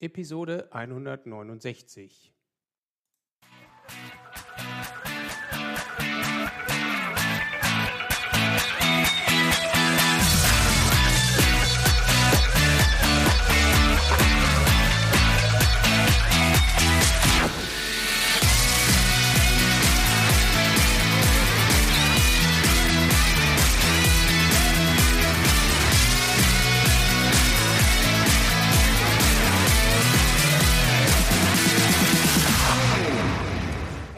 Episode 169.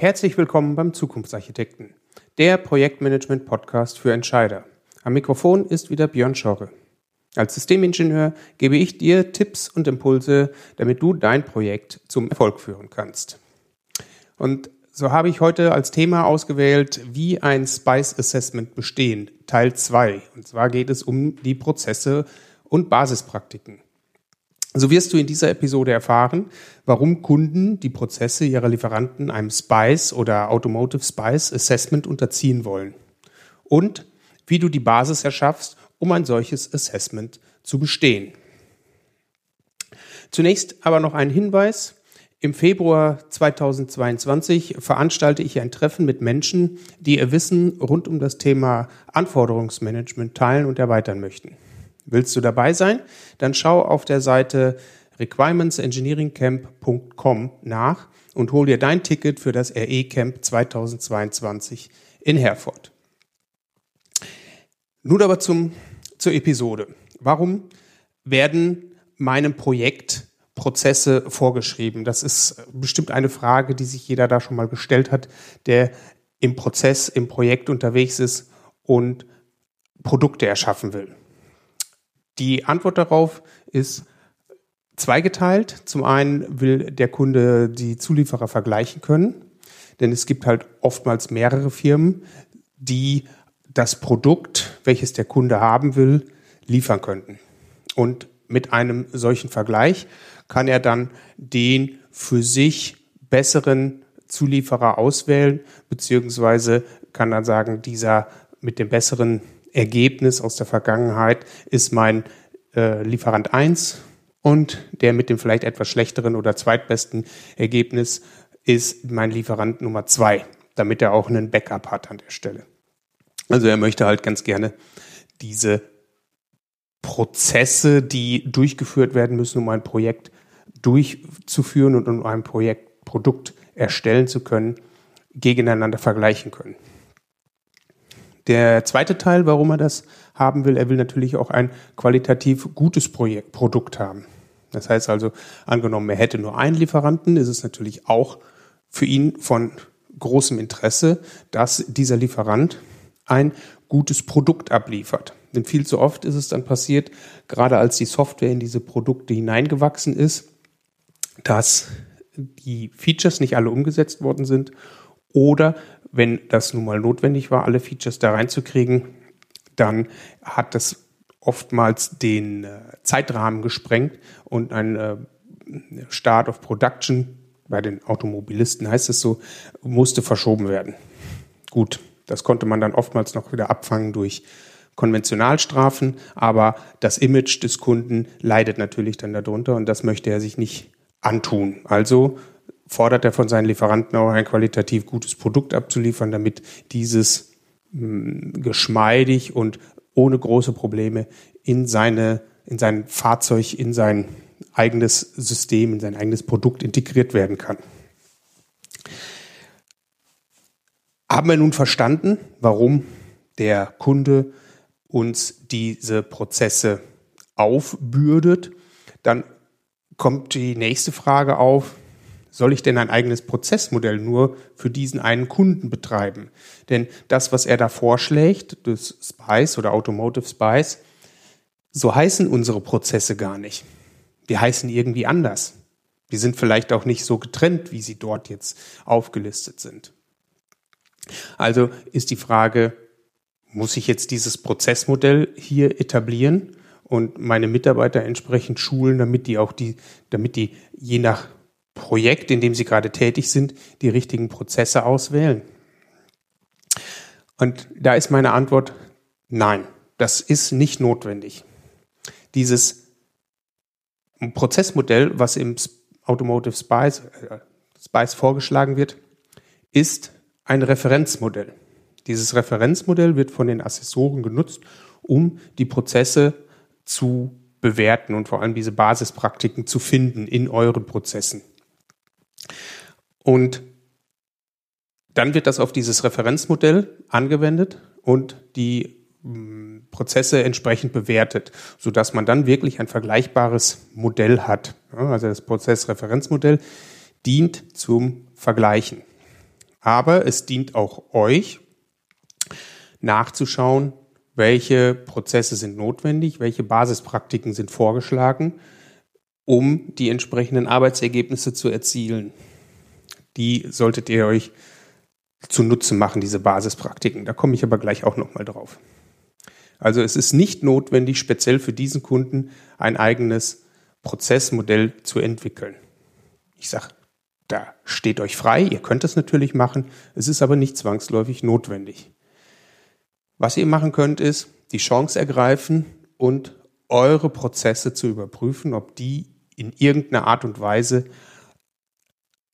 Herzlich willkommen beim Zukunftsarchitekten, der Projektmanagement-Podcast für Entscheider. Am Mikrofon ist wieder Björn Schorre. Als Systemingenieur gebe ich dir Tipps und Impulse, damit du dein Projekt zum Erfolg führen kannst. Und so habe ich heute als Thema ausgewählt, wie ein Spice Assessment bestehen, Teil 2. Und zwar geht es um die Prozesse und Basispraktiken. So wirst du in dieser Episode erfahren, warum Kunden die Prozesse ihrer Lieferanten einem SPICE oder Automotive SPICE Assessment unterziehen wollen und wie du die Basis erschaffst, um ein solches Assessment zu bestehen. Zunächst aber noch ein Hinweis. Im Februar 2022 veranstalte ich ein Treffen mit Menschen, die ihr Wissen rund um das Thema Anforderungsmanagement teilen und erweitern möchten. Willst du dabei sein? Dann schau auf der Seite requirementsengineeringcamp.com nach und hol dir dein Ticket für das RE Camp 2022 in Herford. Nun aber zum, zur Episode. Warum werden meinem Projekt Prozesse vorgeschrieben? Das ist bestimmt eine Frage, die sich jeder da schon mal gestellt hat, der im Prozess, im Projekt unterwegs ist und Produkte erschaffen will. Die Antwort darauf ist zweigeteilt. Zum einen will der Kunde die Zulieferer vergleichen können, denn es gibt halt oftmals mehrere Firmen, die das Produkt, welches der Kunde haben will, liefern könnten. Und mit einem solchen Vergleich kann er dann den für sich besseren Zulieferer auswählen, beziehungsweise kann dann sagen, dieser mit dem besseren Ergebnis aus der Vergangenheit ist mein äh, Lieferant 1 und der mit dem vielleicht etwas schlechteren oder zweitbesten Ergebnis ist mein Lieferant Nummer 2, damit er auch einen Backup hat an der Stelle. Also er möchte halt ganz gerne diese Prozesse, die durchgeführt werden müssen, um ein Projekt durchzuführen und um ein Projekt, Produkt erstellen zu können, gegeneinander vergleichen können. Der zweite Teil, warum er das haben will, er will natürlich auch ein qualitativ gutes Projekt, Produkt haben. Das heißt also, angenommen, er hätte nur einen Lieferanten, ist es natürlich auch für ihn von großem Interesse, dass dieser Lieferant ein gutes Produkt abliefert. Denn viel zu oft ist es dann passiert, gerade als die Software in diese Produkte hineingewachsen ist, dass die Features nicht alle umgesetzt worden sind oder wenn das nun mal notwendig war, alle Features da reinzukriegen, dann hat das oftmals den äh, Zeitrahmen gesprengt und ein äh, Start of Production bei den Automobilisten heißt es so, musste verschoben werden. Gut, das konnte man dann oftmals noch wieder abfangen durch Konventionalstrafen, aber das Image des Kunden leidet natürlich dann darunter und das möchte er sich nicht antun. Also fordert er von seinen Lieferanten auch ein qualitativ gutes Produkt abzuliefern, damit dieses mh, hm, geschmeidig und ohne große Probleme in seine, in sein Fahrzeug, in sein eigenes System, in sein eigenes Produkt integriert werden kann. Haben wir nun verstanden, warum der Kunde uns diese Prozesse aufbürdet? Dann kommt die nächste Frage auf, soll ich denn ein eigenes Prozessmodell nur für diesen einen Kunden betreiben? Denn das, was er da vorschlägt, das Spice oder Automotive Spice, so heißen unsere Prozesse gar nicht. Die heißen irgendwie anders. Die sind vielleicht auch nicht so getrennt, wie sie dort jetzt aufgelistet sind. Also ist die Frage, muss ich jetzt dieses Prozessmodell hier etablieren und meine Mitarbeiter entsprechend schulen, damit die auch die, damit die je nach Projekt, in dem Sie gerade tätig sind, die richtigen Prozesse auswählen? Und da ist meine Antwort, nein, das ist nicht notwendig. Dieses Prozessmodell, was im Automotive Spice, äh, Spice vorgeschlagen wird, ist ein Referenzmodell. Dieses Referenzmodell wird von den Assessoren genutzt, um die Prozesse zu bewerten und vor allem diese Basispraktiken zu finden in euren Prozessen. Und dann wird das auf dieses Referenzmodell angewendet und die mm, Prozesse entsprechend bewertet, sodass man dann wirklich ein vergleichbares Modell hat. Also das Prozessreferenzmodell dient zum Vergleichen. Aber es dient auch euch, nachzuschauen, welche Prozesse sind notwendig, welche Basispraktiken sind vorgeschlagen, um die entsprechenden Arbeitsergebnisse zu erzielen. Die solltet ihr euch zunutze machen, diese Basispraktiken. Da komme ich aber gleich auch nochmal drauf. Also es ist nicht notwendig, speziell für diesen Kunden ein eigenes Prozessmodell zu entwickeln. Ich sage, da steht euch frei, ihr könnt es natürlich machen, es ist aber nicht zwangsläufig notwendig. Was ihr machen könnt, ist die Chance ergreifen und eure Prozesse zu überprüfen, ob die in irgendeiner Art und Weise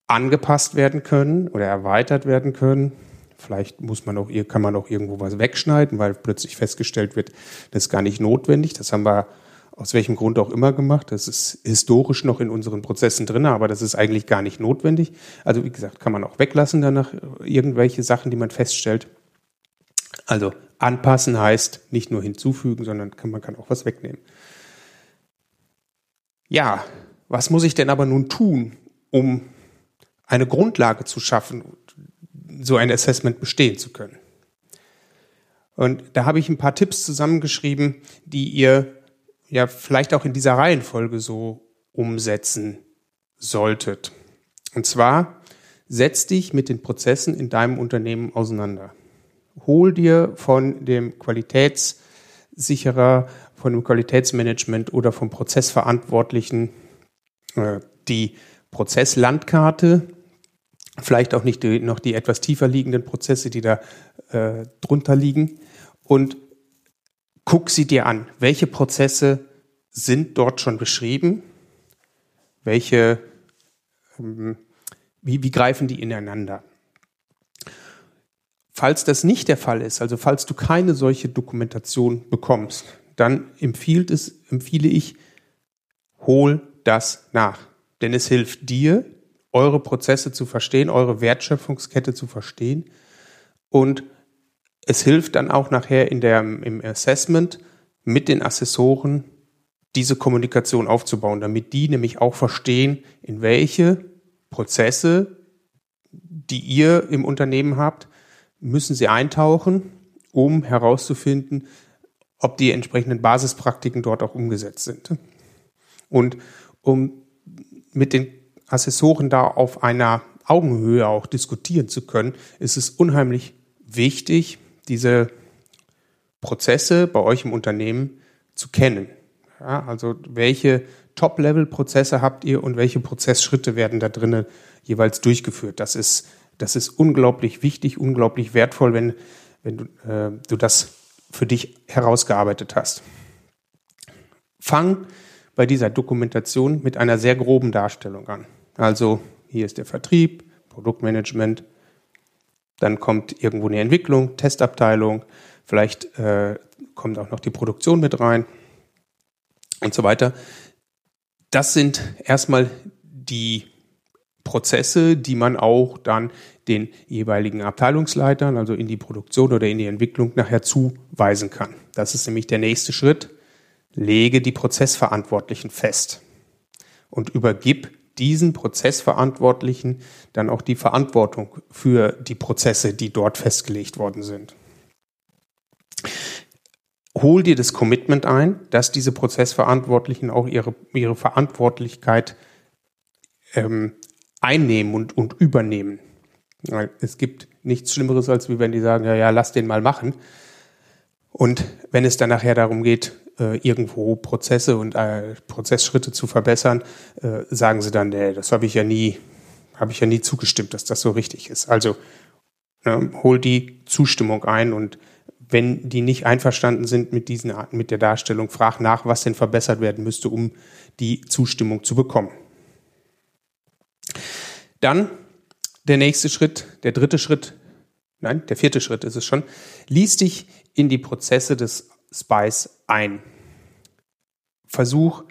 angepasst werden können oder erweitert werden können. Vielleicht muss man auch, kann man auch irgendwo was wegschneiden, weil plötzlich festgestellt wird, das ist gar nicht notwendig. Das haben wir aus welchem Grund auch immer gemacht. Das ist historisch noch in unseren Prozessen drin, aber das ist eigentlich gar nicht notwendig. Also wie gesagt, kann man auch weglassen danach irgendwelche Sachen, die man feststellt. Also anpassen heißt nicht nur hinzufügen, sondern kann, man kann auch was wegnehmen. Ja, was muss ich denn aber nun tun, um eine Grundlage zu schaffen, so ein Assessment bestehen zu können? Und da habe ich ein paar Tipps zusammengeschrieben, die ihr ja vielleicht auch in dieser Reihenfolge so umsetzen solltet. Und zwar setz dich mit den Prozessen in deinem Unternehmen auseinander hol dir von dem Qualitätssicherer, von dem Qualitätsmanagement oder vom Prozessverantwortlichen äh, die Prozesslandkarte, vielleicht auch nicht die, noch die etwas tiefer liegenden Prozesse, die da äh, drunter liegen und guck sie dir an. Welche Prozesse sind dort schon beschrieben? Welche, ähm, wie, wie greifen die ineinander? Falls das nicht der Fall ist, also falls du keine solche Dokumentation bekommst, dann empfiehlt es, empfehle ich, hol das nach. Denn es hilft dir, eure Prozesse zu verstehen, eure Wertschöpfungskette zu verstehen. Und es hilft dann auch nachher in der, im Assessment mit den Assessoren diese Kommunikation aufzubauen, damit die nämlich auch verstehen, in welche Prozesse, die ihr im Unternehmen habt, müssen sie eintauchen, um herauszufinden, ob die entsprechenden Basispraktiken dort auch umgesetzt sind. Und um mit den Assessoren da auf einer Augenhöhe auch diskutieren zu können, ist es unheimlich wichtig, diese Prozesse bei euch im Unternehmen zu kennen. Ja, also welche Top-Level-Prozesse habt ihr und welche Prozessschritte werden da drinnen jeweils durchgeführt? Das ist das ist unglaublich wichtig, unglaublich wertvoll, wenn, wenn du, äh, du das für dich herausgearbeitet hast. Fang bei dieser Dokumentation mit einer sehr groben Darstellung an. Also hier ist der Vertrieb, Produktmanagement, dann kommt irgendwo eine Entwicklung, Testabteilung, vielleicht äh, kommt auch noch die Produktion mit rein und so weiter. Das sind erstmal die Prozesse, die man auch dann den jeweiligen Abteilungsleitern, also in die Produktion oder in die Entwicklung nachher zuweisen kann. Das ist nämlich der nächste Schritt. Lege die Prozessverantwortlichen fest und übergib diesen Prozessverantwortlichen dann auch die Verantwortung für die Prozesse, die dort festgelegt worden sind. Hol dir das Commitment ein, dass diese Prozessverantwortlichen auch ihre, ihre Verantwortlichkeit ähm, einnehmen und, und übernehmen. Es gibt nichts Schlimmeres, als wenn die sagen, ja, ja, lass den mal machen. Und wenn es dann nachher darum geht, äh, irgendwo Prozesse und äh, Prozessschritte zu verbessern, äh, sagen sie dann, nee, das habe ich ja nie, habe ich ja nie zugestimmt, dass das so richtig ist. Also ne, hol die Zustimmung ein und wenn die nicht einverstanden sind mit diesen mit der Darstellung, frag nach, was denn verbessert werden müsste, um die Zustimmung zu bekommen. Dann der nächste Schritt, der dritte Schritt, nein, der vierte Schritt ist es schon, lies dich in die Prozesse des Spice ein. Versuch,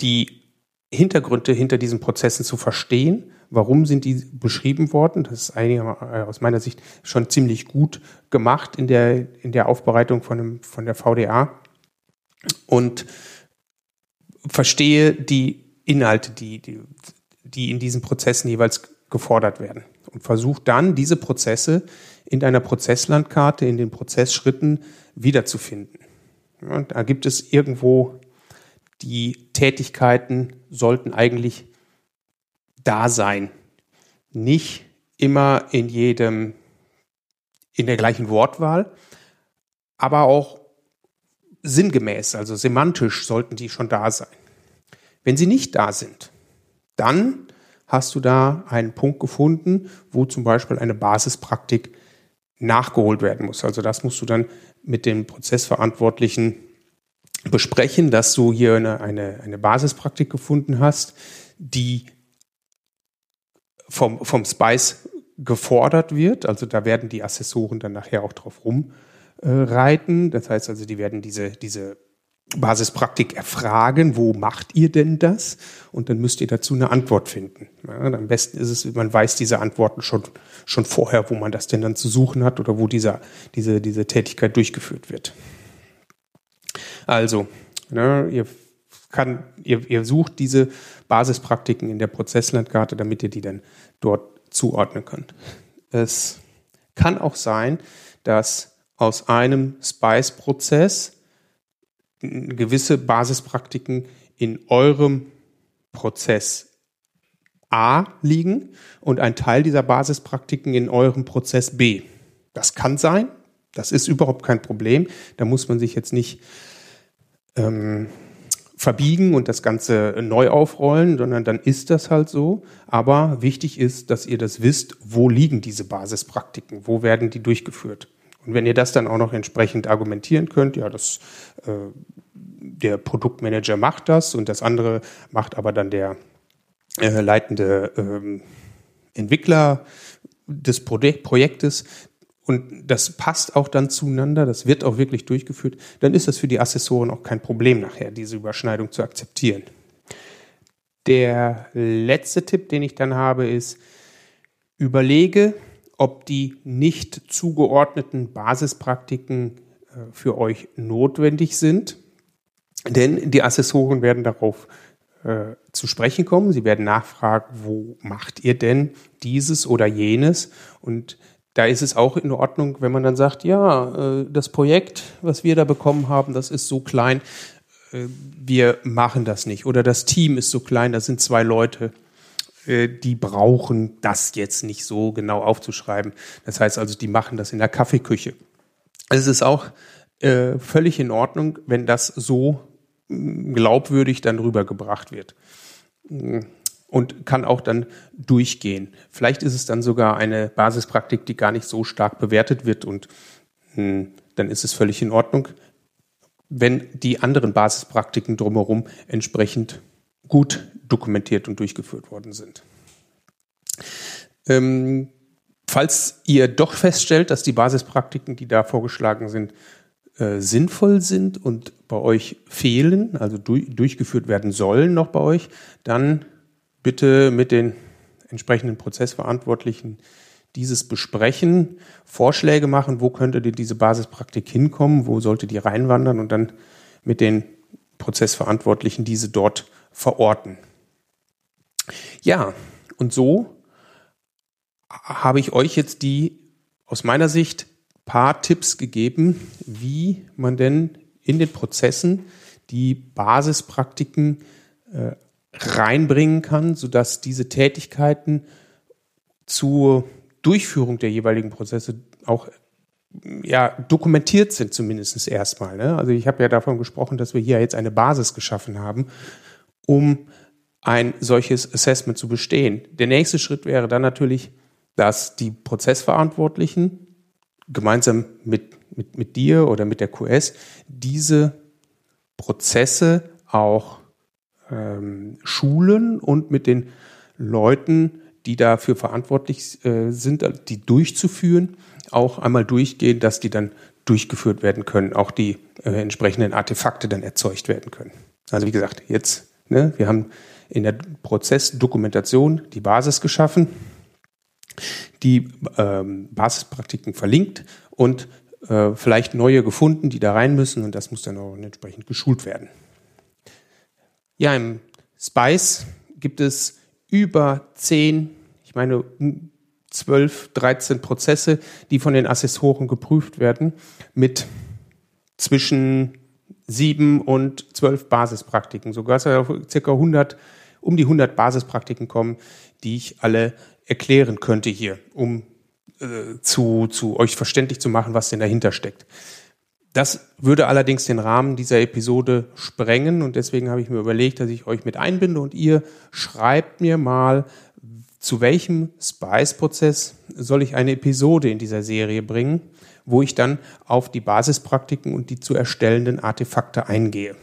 die Hintergründe hinter diesen Prozessen zu verstehen. Warum sind die beschrieben worden? Das ist äh, aus meiner Sicht schon ziemlich gut gemacht in der, in der Aufbereitung von, dem, von der VDA. Und verstehe die Inhalte, die, die, die in diesen Prozessen jeweils gefordert werden. Und versuch dann, diese Prozesse in deiner Prozesslandkarte, in den Prozessschritten wiederzufinden. Ja, da gibt es irgendwo die Tätigkeiten sollten eigentlich da sein. Nicht immer in jedem, in der gleichen Wortwahl, aber auch sinngemäß, also semantisch sollten die schon da sein. Wenn sie nicht da sind, dann hast du da einen Punkt gefunden, wo zum Beispiel eine Basispraktik nachgeholt werden muss. Also das musst du dann mit dem Prozessverantwortlichen besprechen, dass du hier eine, eine, eine Basispraktik gefunden hast, die vom, vom Spice gefordert wird. Also da werden die Assessoren dann nachher auch drauf rumreiten. Äh, das heißt also, die werden diese, diese Basispraktik erfragen, wo macht ihr denn das? Und dann müsst ihr dazu eine Antwort finden. Ja, am besten ist es, man weiß diese Antworten schon, schon vorher, wo man das denn dann zu suchen hat oder wo dieser, diese, diese Tätigkeit durchgeführt wird. Also, ne, ihr, kann, ihr, ihr sucht diese Basispraktiken in der Prozesslandkarte, damit ihr die dann dort zuordnen könnt. Es kann auch sein, dass aus einem Spice-Prozess gewisse Basispraktiken in eurem Prozess A liegen und ein Teil dieser Basispraktiken in eurem Prozess B. Das kann sein, das ist überhaupt kein Problem. Da muss man sich jetzt nicht ähm, verbiegen und das Ganze neu aufrollen, sondern dann ist das halt so. Aber wichtig ist, dass ihr das wisst, wo liegen diese Basispraktiken, wo werden die durchgeführt. Und wenn ihr das dann auch noch entsprechend argumentieren könnt, ja, das, äh, der Produktmanager macht das und das andere macht aber dann der äh, leitende äh, Entwickler des Projektes, und das passt auch dann zueinander, das wird auch wirklich durchgeführt, dann ist das für die Assessoren auch kein Problem nachher, diese Überschneidung zu akzeptieren. Der letzte Tipp, den ich dann habe, ist, überlege, ob die nicht zugeordneten Basispraktiken äh, für euch notwendig sind. Denn die Assessoren werden darauf äh, zu sprechen kommen. Sie werden nachfragen, wo macht ihr denn dieses oder jenes? Und da ist es auch in Ordnung, wenn man dann sagt, ja, äh, das Projekt, was wir da bekommen haben, das ist so klein, wir machen das nicht. Oder das Team ist so klein, da sind zwei Leute, die brauchen das jetzt nicht so genau aufzuschreiben. Das heißt also, die machen das in der Kaffeeküche. Es ist auch völlig in Ordnung, wenn das so mm, glaubwürdig dann rübergebracht wird und kann auch dann durchgehen. Vielleicht ist es dann sogar eine Basispraktik, die gar nicht so stark bewertet wird und hm, dann ist es völlig in Ordnung, wenn die anderen Basispraktiken drumherum entsprechend gut dokumentiert und durchgeführt worden sind. Ähm, falls ihr doch feststellt, dass die Basispraktiken, die da vorgeschlagen sind, äh, sinnvoll sind und bei euch fehlen, also du durchgeführt werden sollen noch bei euch, dann bitte mit den entsprechenden Prozessverantwortlichen dieses besprechen, Vorschläge machen, wo könnte denn diese Basispraktik hinkommen, wo sollte die reinwandern und dann mit den Prozessverantwortlichen diese dort verorten. Ja, und so habe ich euch jetzt die aus meiner Sicht paar Tipps gegeben, wie man denn in den Prozessen die Basispraktiken äh, reinbringen kann, sodass diese Tätigkeiten zur Durchführung der jeweiligen Prozesse auch ja, dokumentiert sind zumindest erstmal. Ne? Also ich habe ja davon gesprochen, dass wir hier jetzt eine Basis geschaffen haben, um ein solches Assessment zu bestehen. Der nächste Schritt wäre dann natürlich, dass die Prozessverantwortlichen gemeinsam mit mit, mit dir oder mit der QS, diese Prozesse auch ähm, schulen und mit den Leuten, die dafür verantwortlich äh, sind, die durchzuführen, auch einmal durchgehen, dass die dann durchgeführt werden können, auch die äh, entsprechenden Artefakte dann erzeugt werden können. Also wie gesagt, jetzt, ne, wir haben in der Prozessdokumentation die Basis geschaffen, die ähm, Basispraktiken verlinkt und äh, vielleicht neue gefunden, die da rein müssen und das muss dann auch entsprechend geschult werden. Ja, im Spice gibt es über zehn, ich meine 12, 13 Prozesse, die von den Assessoren geprüft werden, mit zwischen sieben und zwölf Basispraktiken. Sogar circa 100, um die 100 Basispraktiken kommen, die ich alle erklären könnte hier, um äh, zu, zu euch verständlich zu machen, was denn dahinter steckt. Das würde allerdings den Rahmen dieser Episode sprengen und deswegen habe ich mir überlegt, dass ich euch mit einbinde und ihr schreibt mir mal, zu welchem Spice-Prozess soll ich eine Episode in dieser Serie bringen, wo ich dann auf die Basispraktiken und die zu erstellenden Artefakte eingehe.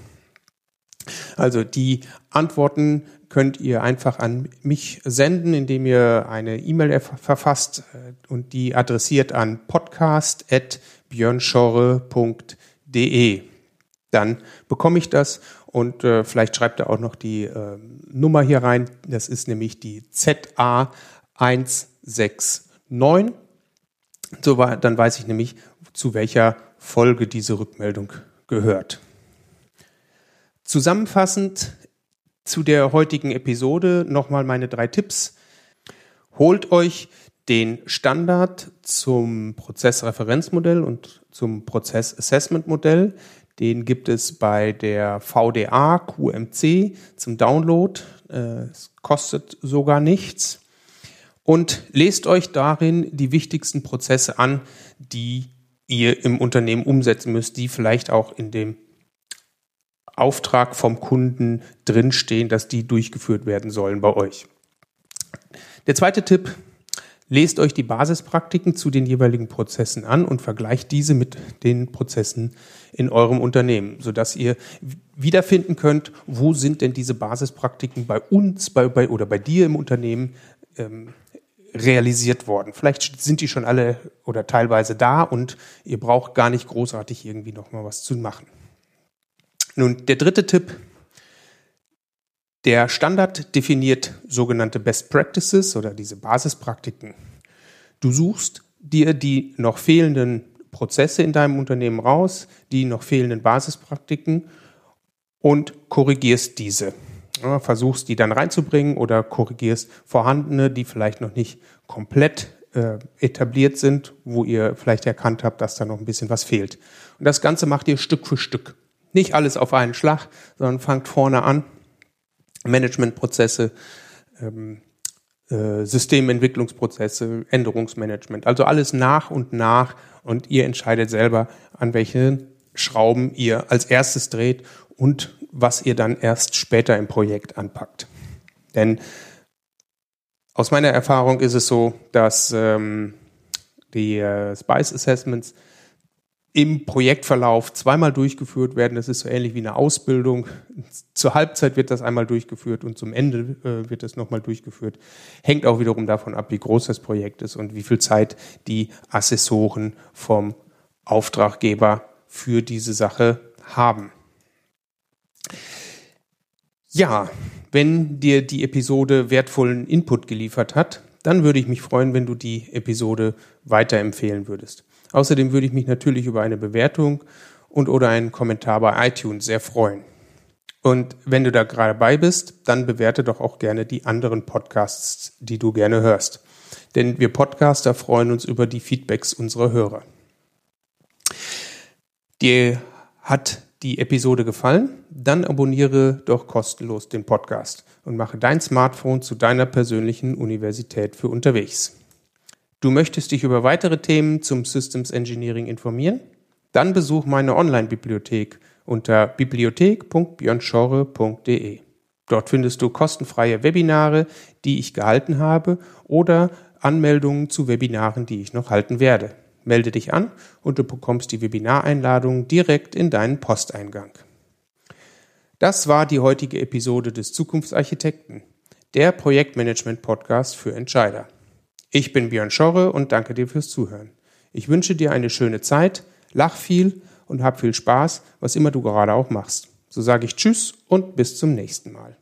Also die Antworten könnt ihr einfach an mich senden, indem ihr eine E-Mail verfasst äh, und die adressiert an podcast.björnschorre.de. Dann bekomme ich das und äh, vielleicht schreibt ihr auch noch die äh, Nummer hier rein. Das ist nämlich die ZA169. So war, dann weiß ich nämlich, zu welcher Folge diese Rückmeldung gehört. Zusammenfassend zu der heutigen Episode nochmal meine drei Tipps. Holt euch den Standard zum Prozessreferenzmodell und zum Prozess-Assessment-Modell. Den gibt es bei der VDA QMC zum Download. Äh, es kostet sogar nichts. Und lest euch darin die wichtigsten Prozesse an, die ihr im Unternehmen umsetzen müsst, die vielleicht auch in dem Auftrag vom Kunden drinstehen, dass die durchgeführt werden sollen bei euch. Der zweite Tipp, lest euch die Basispraktiken zu den jeweiligen Prozessen an und vergleicht diese mit den Prozessen in eurem Unternehmen, sodass ihr wiederfinden könnt, wo sind denn diese Basispraktiken bei uns bei, bei, oder bei dir im Unternehmen ähm, realisiert worden. Vielleicht sind die schon alle oder teilweise da und ihr braucht gar nicht großartig irgendwie nochmal was zu machen. Nun, der dritte Tipp. Der Standard definiert sogenannte Best Practices oder diese Basispraktiken. Du suchst dir die noch fehlenden Prozesse in deinem Unternehmen raus, die noch fehlenden Basispraktiken und korrigierst diese. Versuchst die dann reinzubringen oder korrigierst vorhandene, die vielleicht noch nicht komplett äh, etabliert sind, wo ihr vielleicht erkannt habt, dass da noch ein bisschen was fehlt. Und das Ganze macht ihr Stück für Stück. Nicht alles auf einen Schlag, sondern fangt vorne an. Managementprozesse, ähm, äh, Systementwicklungsprozesse, Änderungsmanagement. Also alles nach und nach und ihr entscheidet selber, an welchen Schrauben ihr als erstes dreht und was ihr dann erst später im Projekt anpackt. Denn aus meiner Erfahrung ist es so, dass ähm, die äh, Spice Assessments im Projektverlauf zweimal durchgeführt werden. Das ist so ähnlich wie eine Ausbildung. Zur Halbzeit wird das einmal durchgeführt und zum Ende äh, wird das nochmal durchgeführt. Hängt auch wiederum davon ab, wie groß das Projekt ist und wie viel Zeit die Assessoren vom Auftraggeber für diese Sache haben. Ja, wenn dir die Episode wertvollen Input geliefert hat, dann würde ich mich freuen, wenn du die Episode weiterempfehlen würdest. Außerdem würde ich mich natürlich über eine Bewertung und oder einen Kommentar bei iTunes sehr freuen. Und wenn du da gerade bei bist, dann bewerte doch auch gerne die anderen Podcasts, die du gerne hörst. Denn wir Podcaster freuen uns über die Feedbacks unserer Hörer. Dir hat die Episode gefallen? Dann abonniere doch kostenlos den Podcast und mache dein Smartphone zu deiner persönlichen Universität für unterwegs. Du möchtest dich über weitere Themen zum Systems Engineering informieren? Dann besuch meine Online-Bibliothek unter bibliothek.björnschorre.de. Dort findest du kostenfreie Webinare, die ich gehalten habe oder Anmeldungen zu Webinaren, die ich noch halten werde. Melde dich an und du bekommst die Webinareinladung direkt in deinen Posteingang. Das war die heutige Episode des Zukunftsarchitekten, der Projektmanagement-Podcast für Entscheider. Ich bin Björn Schorre und danke dir fürs Zuhören. Ich wünsche dir eine schöne Zeit, lach viel und hab viel Spaß, was immer du gerade auch machst. So sage ich Tschüss und bis zum nächsten Mal.